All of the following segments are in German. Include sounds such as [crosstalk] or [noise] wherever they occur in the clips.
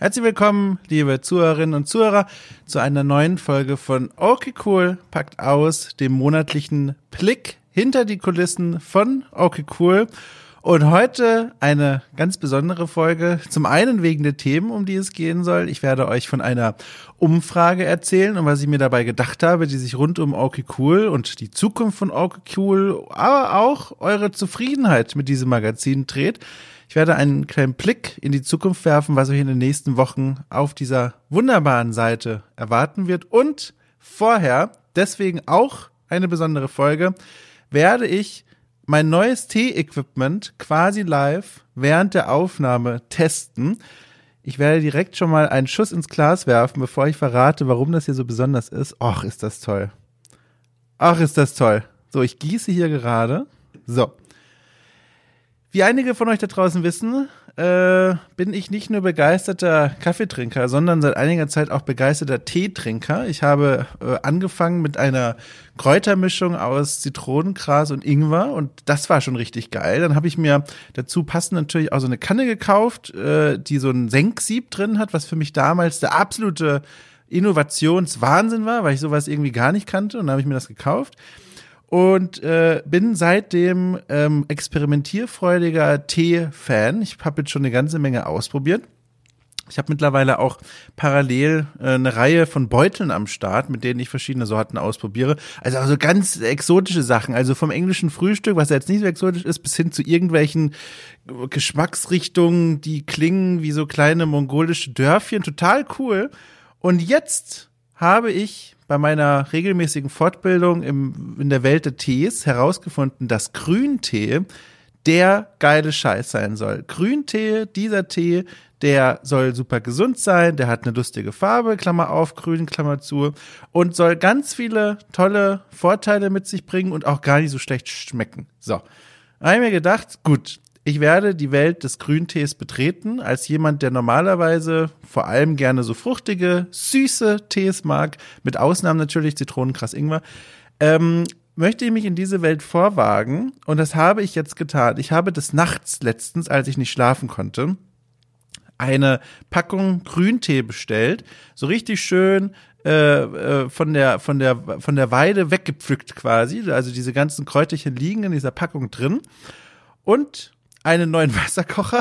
Herzlich willkommen, liebe Zuhörerinnen und Zuhörer, zu einer neuen Folge von Okay Cool packt aus, dem monatlichen Blick hinter die Kulissen von Okay Cool. Und heute eine ganz besondere Folge. Zum einen wegen der Themen, um die es gehen soll. Ich werde euch von einer Umfrage erzählen und was ich mir dabei gedacht habe, die sich rund um Okay Cool und die Zukunft von Okay Cool, aber auch eure Zufriedenheit mit diesem Magazin dreht. Ich werde einen kleinen Blick in die Zukunft werfen, was euch in den nächsten Wochen auf dieser wunderbaren Seite erwarten wird. Und vorher, deswegen auch eine besondere Folge, werde ich mein neues Tee-Equipment quasi live während der Aufnahme testen. Ich werde direkt schon mal einen Schuss ins Glas werfen, bevor ich verrate, warum das hier so besonders ist. Ach, ist das toll. Ach, ist das toll. So, ich gieße hier gerade. So. Wie einige von euch da draußen wissen, äh, bin ich nicht nur begeisterter Kaffeetrinker, sondern seit einiger Zeit auch begeisterter Teetrinker. Ich habe äh, angefangen mit einer Kräutermischung aus Zitronengras und Ingwer und das war schon richtig geil. Dann habe ich mir dazu passend natürlich auch so eine Kanne gekauft, äh, die so ein Senksieb drin hat, was für mich damals der absolute Innovationswahnsinn war, weil ich sowas irgendwie gar nicht kannte und dann habe ich mir das gekauft und äh, bin seitdem ähm, experimentierfreudiger Tee-Fan. Ich habe jetzt schon eine ganze Menge ausprobiert. Ich habe mittlerweile auch parallel äh, eine Reihe von Beuteln am Start, mit denen ich verschiedene Sorten ausprobiere. Also also ganz exotische Sachen, also vom englischen Frühstück, was ja jetzt nicht so exotisch ist, bis hin zu irgendwelchen Geschmacksrichtungen, die klingen wie so kleine mongolische Dörfchen, total cool. Und jetzt habe ich bei meiner regelmäßigen Fortbildung im, in der Welt der Tees herausgefunden, dass Grüntee der geile Scheiß sein soll. Grüntee, dieser Tee, der soll super gesund sein, der hat eine lustige Farbe, Klammer auf, grün, Klammer zu, und soll ganz viele tolle Vorteile mit sich bringen und auch gar nicht so schlecht schmecken. So. Da habe ich mir gedacht, gut, ich werde die Welt des Grüntees betreten, als jemand, der normalerweise vor allem gerne so fruchtige, süße Tees mag, mit Ausnahmen natürlich Zitronenkrass Ingwer. Ähm, möchte ich mich in diese Welt vorwagen und das habe ich jetzt getan. Ich habe des Nachts letztens, als ich nicht schlafen konnte, eine Packung Grüntee bestellt, so richtig schön äh, äh, von der von der von der Weide weggepflückt quasi, also diese ganzen Kräuterchen liegen in dieser Packung drin und einen neuen [laughs] Wasserkocher.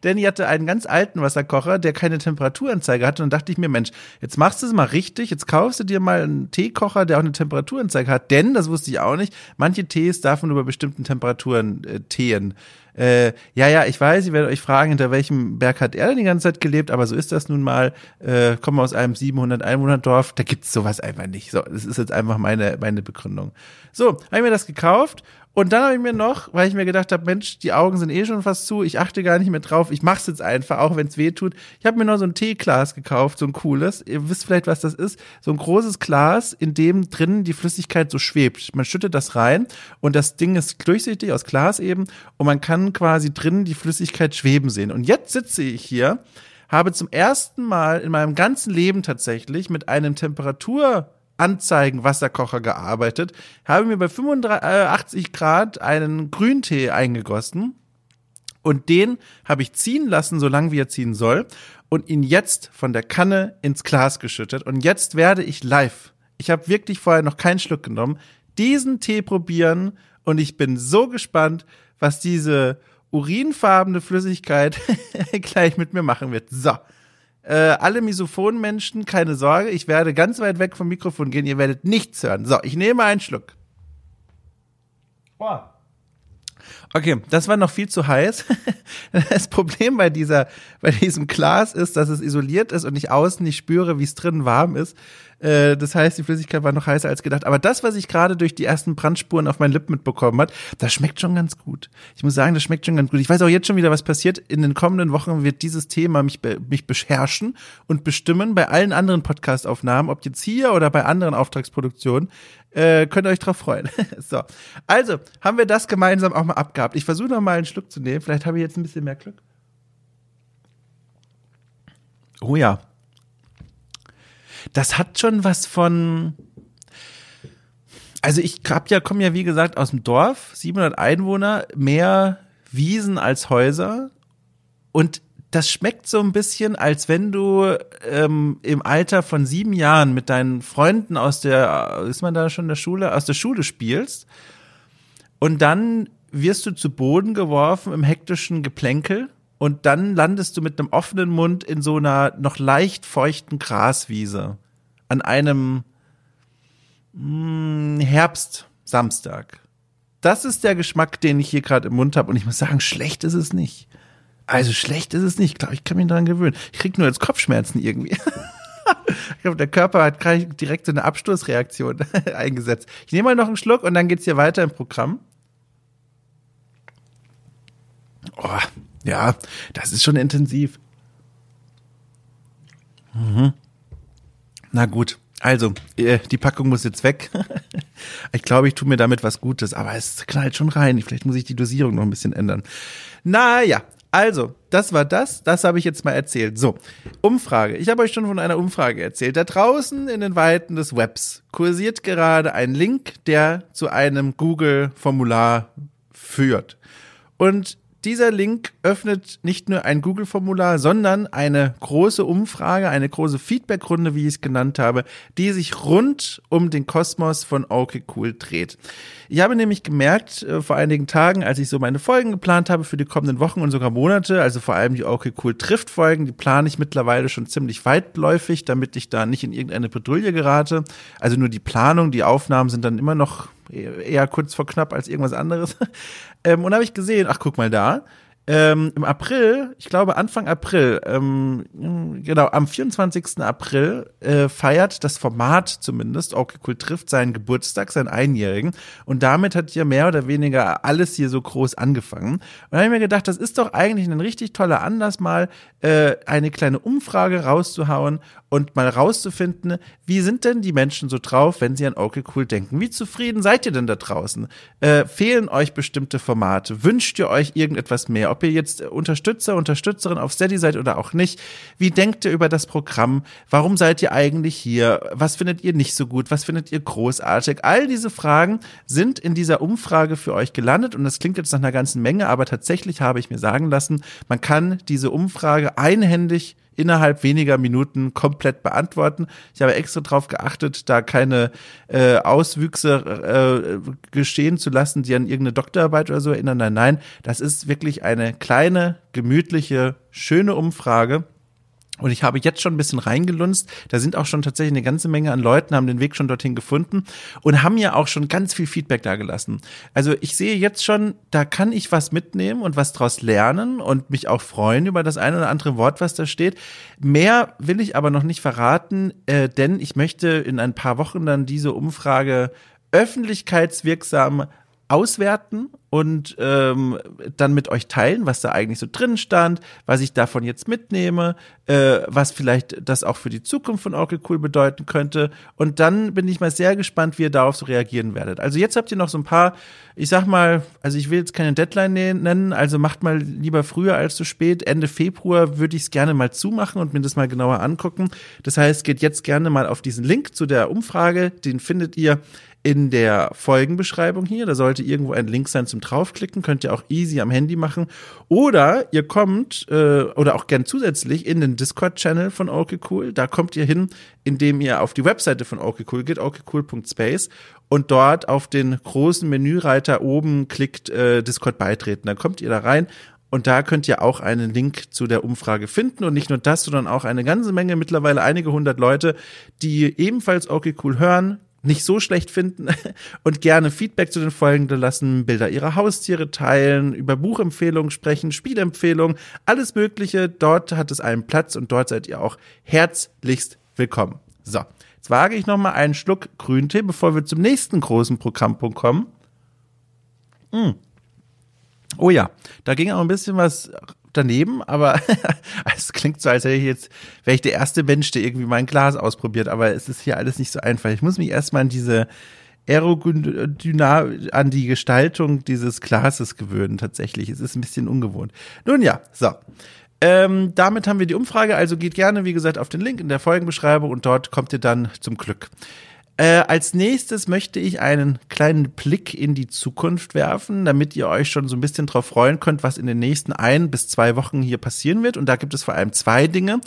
Danny hatte einen ganz alten Wasserkocher, der keine Temperaturanzeige hatte. Und dachte ich mir, Mensch, jetzt machst du es mal richtig. Jetzt kaufst du dir mal einen Teekocher, der auch eine Temperaturanzeige hat. Denn, das wusste ich auch nicht, manche Tees darf man über bestimmten Temperaturen äh, teen. Äh, ja, ja, ich weiß, ich werde euch fragen, hinter welchem Berg hat er denn die ganze Zeit gelebt, aber so ist das nun mal. Äh, komme aus einem 700 Einwohner-Dorf, da gibt's sowas einfach nicht. So, das ist jetzt einfach meine, meine Begründung. So, habe ich mir das gekauft und dann habe ich mir noch, weil ich mir gedacht habe, Mensch, die Augen sind eh schon fast zu, ich achte gar nicht mehr drauf, ich mach's jetzt einfach, auch wenn es weh tut. Ich habe mir noch so ein Teeglas gekauft, so ein cooles. Ihr wisst vielleicht, was das ist. So ein großes Glas, in dem drinnen die Flüssigkeit so schwebt. Man schüttet das rein und das Ding ist durchsichtig aus Glas eben und man kann quasi drinnen die Flüssigkeit schweben sehen. Und jetzt sitze ich hier, habe zum ersten Mal in meinem ganzen Leben tatsächlich mit einem Temperatur Anzeigen-Wasserkocher gearbeitet, habe mir bei 85 äh, Grad einen Grüntee eingegossen und den habe ich ziehen lassen, so lange wie er ziehen soll und ihn jetzt von der Kanne ins Glas geschüttet und jetzt werde ich live. Ich habe wirklich vorher noch keinen Schluck genommen, diesen Tee probieren und ich bin so gespannt, was diese urinfarbene Flüssigkeit [laughs] gleich mit mir machen wird. So. Äh, alle Misophonen-Menschen, keine Sorge, ich werde ganz weit weg vom Mikrofon gehen, ihr werdet nichts hören. So, ich nehme einen Schluck. Boah. Okay, das war noch viel zu heiß. [laughs] Das Problem bei dieser, bei diesem Glas ist, dass es isoliert ist und ich außen nicht spüre, wie es drinnen warm ist. Äh, das heißt, die Flüssigkeit war noch heißer als gedacht. Aber das, was ich gerade durch die ersten Brandspuren auf meinen Lippen mitbekommen hat, das schmeckt schon ganz gut. Ich muss sagen, das schmeckt schon ganz gut. Ich weiß auch jetzt schon wieder, was passiert. In den kommenden Wochen wird dieses Thema mich, mich beherrschen und bestimmen bei allen anderen Podcast-Aufnahmen, ob jetzt hier oder bei anderen Auftragsproduktionen. Äh, könnt ihr euch drauf freuen. [laughs] so. Also, haben wir das gemeinsam auch mal abgehabt. Ich versuche noch mal einen Schluck zu nehmen. Vielleicht habe ich jetzt ein bisschen mehr Glück. Oh ja das hat schon was von. Also ich hab ja, komme ja wie gesagt aus dem Dorf, 700 Einwohner, mehr Wiesen als Häuser und das schmeckt so ein bisschen, als wenn du ähm, im Alter von sieben Jahren mit deinen Freunden aus der, ist man da schon in der Schule, aus der Schule spielst und dann wirst du zu Boden geworfen im hektischen Geplänkel und dann landest du mit einem offenen Mund in so einer noch leicht feuchten Graswiese an einem mh, hm, Herbstsamstag. Das ist der Geschmack, den ich hier gerade im Mund habe und ich muss sagen, schlecht ist es nicht. Also schlecht ist es nicht. Ich glaube, ich kann mich daran gewöhnen. Ich krieg nur jetzt Kopfschmerzen irgendwie. [laughs] ich glaube, der Körper hat direkt so eine Abstoßreaktion [laughs] eingesetzt. Ich nehme mal noch einen Schluck und dann geht's hier weiter im Programm. Oh, ja, das ist schon intensiv. Mhm. Na gut, also, äh, die Packung muss jetzt weg. [laughs] ich glaube, ich tue mir damit was Gutes, aber es knallt schon rein. Vielleicht muss ich die Dosierung noch ein bisschen ändern. Naja, also, das war das. Das habe ich jetzt mal erzählt. So, Umfrage. Ich habe euch schon von einer Umfrage erzählt. Da draußen in den Weiten des Webs kursiert gerade ein Link, der zu einem Google-Formular führt. Und dieser Link öffnet nicht nur ein Google-Formular, sondern eine große Umfrage, eine große Feedback-Runde, wie ich es genannt habe, die sich rund um den Kosmos von Okay Cool dreht. Ich habe nämlich gemerkt, äh, vor einigen Tagen, als ich so meine Folgen geplant habe für die kommenden Wochen und sogar Monate, also vor allem die Okay Cool trifft Folgen, die plane ich mittlerweile schon ziemlich weitläufig, damit ich da nicht in irgendeine Bredouille gerate. Also nur die Planung, die Aufnahmen sind dann immer noch eher kurz vor knapp als irgendwas anderes. Ähm, und habe ich gesehen, ach guck mal da, ähm, im April, ich glaube Anfang April, ähm, genau, am 24. April äh, feiert das Format zumindest, okay cool trifft seinen Geburtstag, seinen Einjährigen. Und damit hat ja mehr oder weniger alles hier so groß angefangen. Und da habe ich mir gedacht, das ist doch eigentlich ein richtig toller Anlass, mal äh, eine kleine Umfrage rauszuhauen und mal rauszufinden, wie sind denn die Menschen so drauf, wenn sie an Okay Cool denken? Wie zufrieden seid ihr denn da draußen? Äh, fehlen euch bestimmte Formate? Wünscht ihr euch irgendetwas mehr? Ob ihr jetzt Unterstützer, Unterstützerin auf Steady seid oder auch nicht? Wie denkt ihr über das Programm? Warum seid ihr eigentlich hier? Was findet ihr nicht so gut? Was findet ihr großartig? All diese Fragen sind in dieser Umfrage für euch gelandet und das klingt jetzt nach einer ganzen Menge, aber tatsächlich habe ich mir sagen lassen, man kann diese Umfrage einhändig innerhalb weniger Minuten komplett beantworten. Ich habe extra darauf geachtet, da keine äh, Auswüchse äh, geschehen zu lassen, die an irgendeine Doktorarbeit oder so erinnern. Nein, nein, das ist wirklich eine kleine, gemütliche, schöne Umfrage und ich habe jetzt schon ein bisschen reingelunzt. Da sind auch schon tatsächlich eine ganze Menge an Leuten, haben den Weg schon dorthin gefunden und haben ja auch schon ganz viel Feedback da gelassen. Also ich sehe jetzt schon, da kann ich was mitnehmen und was draus lernen und mich auch freuen über das eine oder andere Wort, was da steht. Mehr will ich aber noch nicht verraten, äh, denn ich möchte in ein paar Wochen dann diese Umfrage öffentlichkeitswirksam auswerten und ähm, dann mit euch teilen, was da eigentlich so drin stand, was ich davon jetzt mitnehme, äh, was vielleicht das auch für die Zukunft von Oracle Cool bedeuten könnte. Und dann bin ich mal sehr gespannt, wie ihr darauf so reagieren werdet. Also jetzt habt ihr noch so ein paar, ich sag mal, also ich will jetzt keine Deadline nennen, also macht mal lieber früher als zu spät. Ende Februar würde ich es gerne mal zumachen und mir das mal genauer angucken. Das heißt, geht jetzt gerne mal auf diesen Link zu der Umfrage, den findet ihr in der Folgenbeschreibung hier. Da sollte irgendwo ein Link sein zum Draufklicken. Könnt ihr auch easy am Handy machen. Oder ihr kommt, äh, oder auch gern zusätzlich in den Discord-Channel von Okay Cool. Da kommt ihr hin, indem ihr auf die Webseite von Okay Cool geht, okcool.space und dort auf den großen Menüreiter oben klickt äh, Discord beitreten. Dann kommt ihr da rein und da könnt ihr auch einen Link zu der Umfrage finden. Und nicht nur das, sondern auch eine ganze Menge, mittlerweile einige hundert Leute, die ebenfalls okay cool hören, nicht so schlecht finden [laughs] und gerne Feedback zu den Folgen lassen, Bilder ihrer Haustiere teilen, über Buchempfehlungen sprechen, Spielempfehlungen, alles Mögliche. Dort hat es einen Platz und dort seid ihr auch herzlichst willkommen. So, jetzt wage ich noch mal einen Schluck Grüntee, bevor wir zum nächsten großen Programmpunkt kommen. Mm. Oh ja, da ging auch ein bisschen was daneben, aber [laughs] es klingt so, als wäre ich jetzt, wäre ich der erste Mensch, der irgendwie mein Glas ausprobiert, aber es ist hier alles nicht so einfach. Ich muss mich erstmal an diese Aerodynamik, an die Gestaltung dieses Glases gewöhnen, tatsächlich. Es ist ein bisschen ungewohnt. Nun ja, so. Ähm, damit haben wir die Umfrage, also geht gerne, wie gesagt, auf den Link in der Folgenbeschreibung und dort kommt ihr dann zum Glück. Äh, als nächstes möchte ich einen kleinen Blick in die Zukunft werfen, damit ihr euch schon so ein bisschen drauf freuen könnt, was in den nächsten ein bis zwei Wochen hier passieren wird. Und da gibt es vor allem zwei Dinge.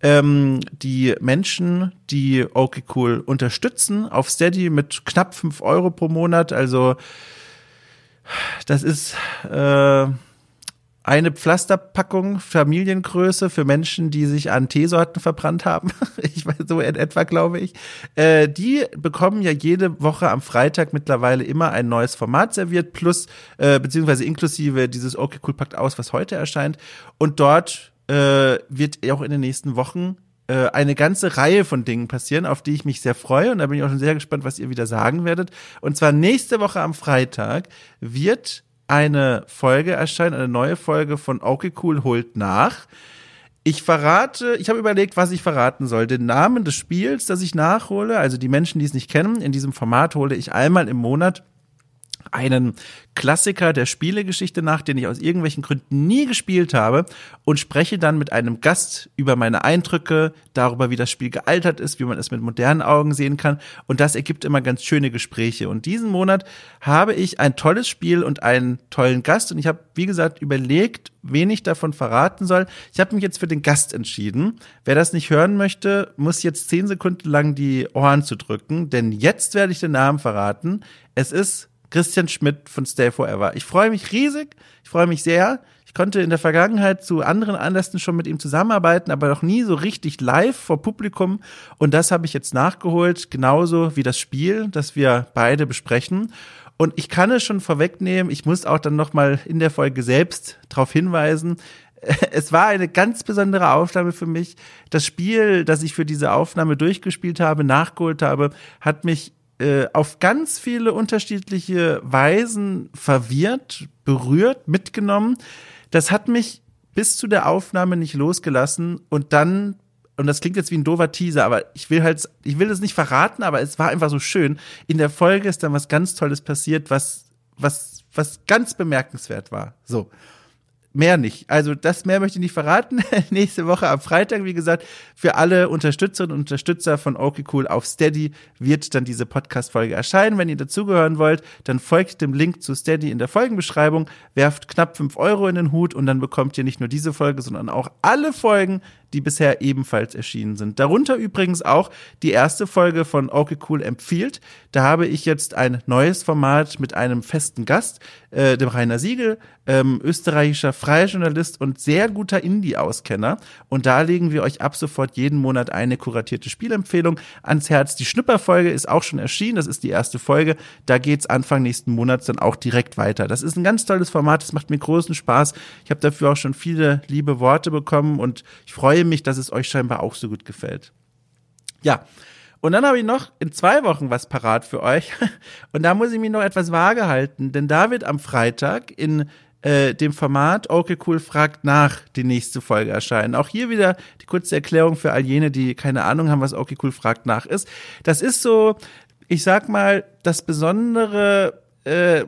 Ähm, die Menschen, die okay cool unterstützen auf Steady mit knapp fünf Euro pro Monat, also das ist äh, eine Pflasterpackung Familiengröße für Menschen, die sich an Teesorten verbrannt haben. [laughs] ich weiß so in etwa, glaube ich. Äh, die bekommen ja jede Woche am Freitag mittlerweile immer ein neues Format serviert, plus äh, beziehungsweise inklusive dieses Okay Cool packt aus, was heute erscheint. Und dort äh, wird auch in den nächsten Wochen äh, eine ganze Reihe von Dingen passieren, auf die ich mich sehr freue. Und da bin ich auch schon sehr gespannt, was ihr wieder sagen werdet. Und zwar nächste Woche am Freitag wird eine Folge erscheinen, eine neue Folge von Okay Cool holt nach. Ich verrate, ich habe überlegt, was ich verraten soll. Den Namen des Spiels, das ich nachhole, also die Menschen, die es nicht kennen, in diesem Format hole ich einmal im Monat einen Klassiker der Spielegeschichte nach, den ich aus irgendwelchen Gründen nie gespielt habe und spreche dann mit einem Gast über meine Eindrücke, darüber, wie das Spiel gealtert ist, wie man es mit modernen Augen sehen kann und das ergibt immer ganz schöne Gespräche. Und diesen Monat habe ich ein tolles Spiel und einen tollen Gast und ich habe, wie gesagt, überlegt, wen ich davon verraten soll. Ich habe mich jetzt für den Gast entschieden. Wer das nicht hören möchte, muss jetzt zehn Sekunden lang die Ohren zu drücken, denn jetzt werde ich den Namen verraten. Es ist Christian Schmidt von Stay Forever. Ich freue mich riesig, ich freue mich sehr. Ich konnte in der Vergangenheit zu anderen Anlässen schon mit ihm zusammenarbeiten, aber noch nie so richtig live vor Publikum. Und das habe ich jetzt nachgeholt, genauso wie das Spiel, das wir beide besprechen. Und ich kann es schon vorwegnehmen, ich muss auch dann nochmal in der Folge selbst darauf hinweisen, [laughs] es war eine ganz besondere Aufnahme für mich. Das Spiel, das ich für diese Aufnahme durchgespielt habe, nachgeholt habe, hat mich äh, auf ganz viele unterschiedliche Weisen verwirrt, berührt, mitgenommen. Das hat mich bis zu der Aufnahme nicht losgelassen und dann und das klingt jetzt wie ein doofer Teaser, aber ich will halt, ich will das nicht verraten, aber es war einfach so schön. In der Folge ist dann was ganz Tolles passiert, was, was, was ganz bemerkenswert war. So mehr nicht. Also das mehr möchte ich nicht verraten. [laughs] Nächste Woche am Freitag, wie gesagt, für alle Unterstützerinnen und Unterstützer von Okay Cool auf Steady wird dann diese Podcast-Folge erscheinen. Wenn ihr dazugehören wollt, dann folgt dem Link zu Steady in der Folgenbeschreibung, werft knapp fünf Euro in den Hut und dann bekommt ihr nicht nur diese Folge, sondern auch alle Folgen, die bisher ebenfalls erschienen sind. Darunter übrigens auch die erste Folge von Okay Cool empfiehlt. Da habe ich jetzt ein neues Format mit einem festen Gast, äh, dem Rainer Siegel, ähm, österreichischer freier Journalist und sehr guter Indie-Auskenner. Und da legen wir euch ab sofort jeden Monat eine kuratierte Spielempfehlung ans Herz. Die Schnupperfolge ist auch schon erschienen. Das ist die erste Folge. Da geht's Anfang nächsten Monats dann auch direkt weiter. Das ist ein ganz tolles Format. Das macht mir großen Spaß. Ich habe dafür auch schon viele liebe Worte bekommen und ich freue mich, dass es euch scheinbar auch so gut gefällt. Ja. Und dann habe ich noch in zwei Wochen was parat für euch. [laughs] Und da muss ich mich noch etwas vage halten, denn da wird am Freitag in äh, dem Format Okay Cool fragt nach die nächste Folge erscheinen. Auch hier wieder die kurze Erklärung für all jene, die keine Ahnung haben, was Okay Cool fragt nach ist. Das ist so, ich sag mal, das besondere äh,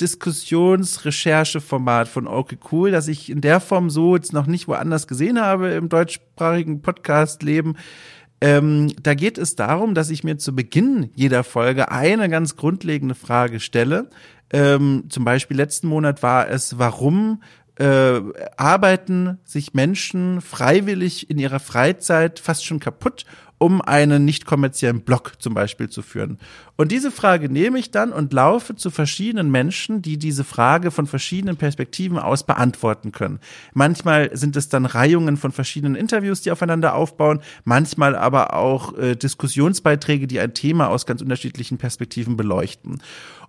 Diskussionsrechercheformat von Okay Cool, das ich in der Form so jetzt noch nicht woanders gesehen habe im deutschsprachigen Podcast-Leben. Ähm, da geht es darum, dass ich mir zu Beginn jeder Folge eine ganz grundlegende Frage stelle, ähm, zum Beispiel letzten Monat war es, warum äh, arbeiten sich Menschen freiwillig in ihrer Freizeit fast schon kaputt, um einen nicht kommerziellen Blog zum Beispiel zu führen. Und diese Frage nehme ich dann und laufe zu verschiedenen Menschen, die diese Frage von verschiedenen Perspektiven aus beantworten können. Manchmal sind es dann Reihungen von verschiedenen Interviews, die aufeinander aufbauen, manchmal aber auch äh, Diskussionsbeiträge, die ein Thema aus ganz unterschiedlichen Perspektiven beleuchten.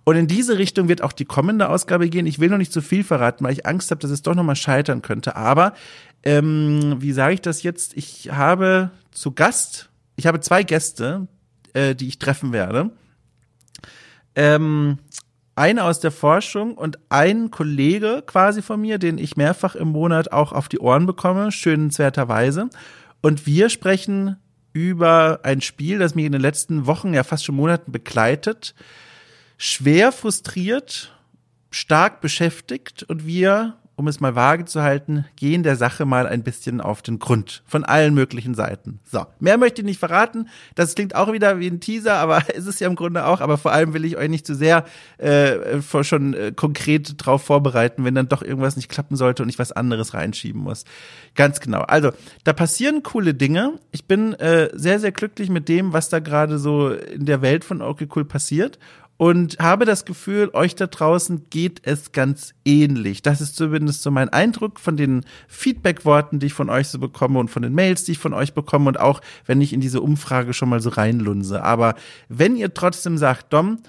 Und in diese Richtung wird auch die kommende Ausgabe gehen. Ich will noch nicht zu viel verraten, weil ich Angst habe, dass es doch nochmal scheitern könnte. Aber ähm, wie sage ich das jetzt? Ich habe zu Gast, ich habe zwei Gäste, äh, die ich treffen werde. Ähm, eine aus der Forschung und ein Kollege quasi von mir, den ich mehrfach im Monat auch auf die Ohren bekomme, schönenswerterweise. Und wir sprechen über ein Spiel, das mich in den letzten Wochen, ja fast schon Monaten begleitet schwer frustriert, stark beschäftigt und wir um es mal vage zu halten, gehen der Sache mal ein bisschen auf den Grund. Von allen möglichen Seiten. So, mehr möchte ich nicht verraten. Das klingt auch wieder wie ein Teaser, aber [laughs] ist es ja im Grunde auch. Aber vor allem will ich euch nicht zu sehr äh, schon äh, konkret drauf vorbereiten, wenn dann doch irgendwas nicht klappen sollte und ich was anderes reinschieben muss. Ganz genau. Also, da passieren coole Dinge. Ich bin äh, sehr, sehr glücklich mit dem, was da gerade so in der Welt von Okay Cool passiert und habe das Gefühl, euch da draußen geht es ganz ähnlich. Das ist zumindest so mein Eindruck von den Feedback-Worten, die ich von euch so bekomme und von den Mails, die ich von euch bekomme und auch, wenn ich in diese Umfrage schon mal so reinlunse. Aber wenn ihr trotzdem sagt, Dom,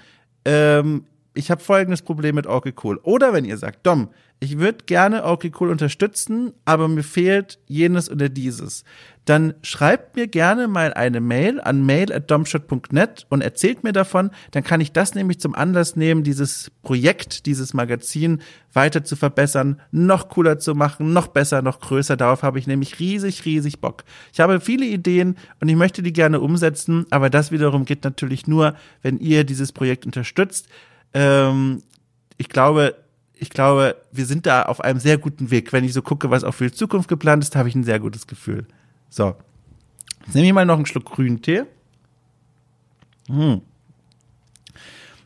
ähm, ich habe folgendes Problem mit Orky Cool. Oder wenn ihr sagt, Dom, ich würde gerne Orky Cool unterstützen, aber mir fehlt jenes oder dieses, dann schreibt mir gerne mal eine Mail an mail@domshot.net und erzählt mir davon, dann kann ich das nämlich zum Anlass nehmen, dieses Projekt, dieses Magazin weiter zu verbessern, noch cooler zu machen, noch besser, noch größer. Darauf habe ich nämlich riesig, riesig Bock. Ich habe viele Ideen und ich möchte die gerne umsetzen, aber das wiederum geht natürlich nur, wenn ihr dieses Projekt unterstützt. Ähm, ich glaube, ich glaube, wir sind da auf einem sehr guten Weg. Wenn ich so gucke, was auch für die Zukunft geplant ist, habe ich ein sehr gutes Gefühl. So. Jetzt nehme ich mal noch einen Schluck grünen Tee. Hm.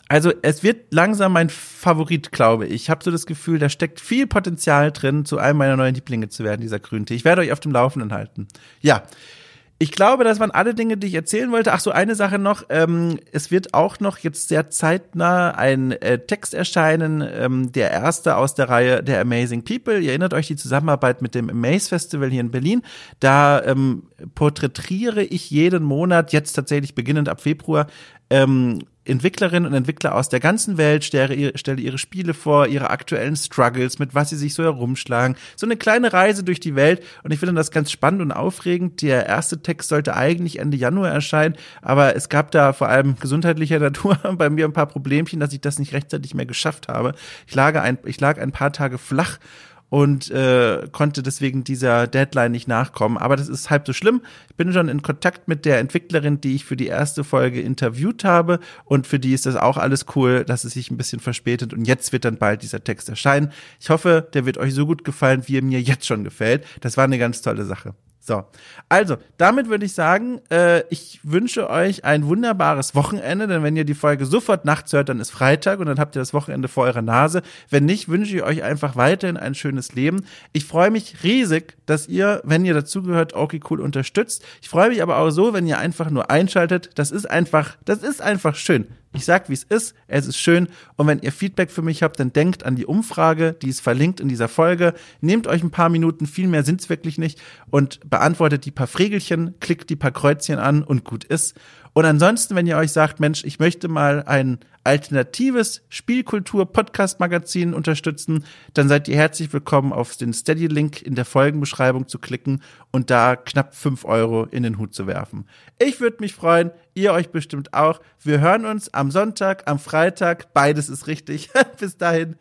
Also es wird langsam mein Favorit, glaube ich. Ich habe so das Gefühl, da steckt viel Potenzial drin, zu einem meiner neuen Lieblinge zu werden, dieser Grüntee. Ich werde euch auf dem Laufenden halten. Ja, ich glaube, das waren alle Dinge, die ich erzählen wollte. Ach so, eine Sache noch. Ähm, es wird auch noch jetzt sehr zeitnah ein äh, Text erscheinen, ähm, der erste aus der Reihe der Amazing People. Ihr erinnert euch die Zusammenarbeit mit dem Amaze Festival hier in Berlin. Da ähm, porträtiere ich jeden Monat, jetzt tatsächlich beginnend ab Februar, ähm, Entwicklerinnen und Entwickler aus der ganzen Welt stelle, ihre Spiele vor, ihre aktuellen Struggles, mit was sie sich so herumschlagen. So eine kleine Reise durch die Welt und ich finde das ganz spannend und aufregend. Der erste Text sollte eigentlich Ende Januar erscheinen, aber es gab da vor allem gesundheitlicher [laughs] Natur bei mir ein paar Problemchen, dass ich das nicht rechtzeitig mehr geschafft habe. Ich lag ein, ich lag ein paar Tage flach und äh, konnte deswegen dieser Deadline nicht nachkommen. Aber das ist halb so schlimm. Ich bin schon in Kontakt mit der Entwicklerin, die ich für die erste Folge interviewt habe und für die ist das auch alles cool, dass es sich ein bisschen verspätet und jetzt wird dann bald dieser Text erscheinen. Ich hoffe, der wird euch so gut gefallen, wie er mir jetzt schon gefällt. Das war eine ganz tolle Sache. So, also damit würde ich sagen, äh, ich wünsche euch ein wunderbares Wochenende, denn wenn ihr die Folge sofort nachts hört, dann ist Freitag und dann habt ihr das Wochenende vor eurer Nase. Wenn nicht, wünsche ich euch einfach weiterhin ein schönes Leben. Ich freue mich riesig, dass ihr, wenn ihr dazugehört, okay cool unterstützt. Ich freue mich aber auch so, wenn ihr einfach nur einschaltet. Das ist einfach, das ist einfach schön. Ich sag, wie es ist. Es ist schön. Und wenn ihr Feedback für mich habt, dann denkt an die Umfrage, die ist verlinkt in dieser Folge. Nehmt euch ein paar Minuten, viel mehr sind's wirklich nicht und beantwortet die paar Frägelchen, klickt die paar Kreuzchen an und gut ist. Und ansonsten, wenn ihr euch sagt, Mensch, ich möchte mal ein alternatives Spielkultur-Podcast-Magazin unterstützen, dann seid ihr herzlich willkommen, auf den Steady-Link in der Folgenbeschreibung zu klicken und da knapp fünf Euro in den Hut zu werfen. Ich würde mich freuen, ihr euch bestimmt auch. Wir hören uns am Sonntag, am Freitag, beides ist richtig. [laughs] Bis dahin,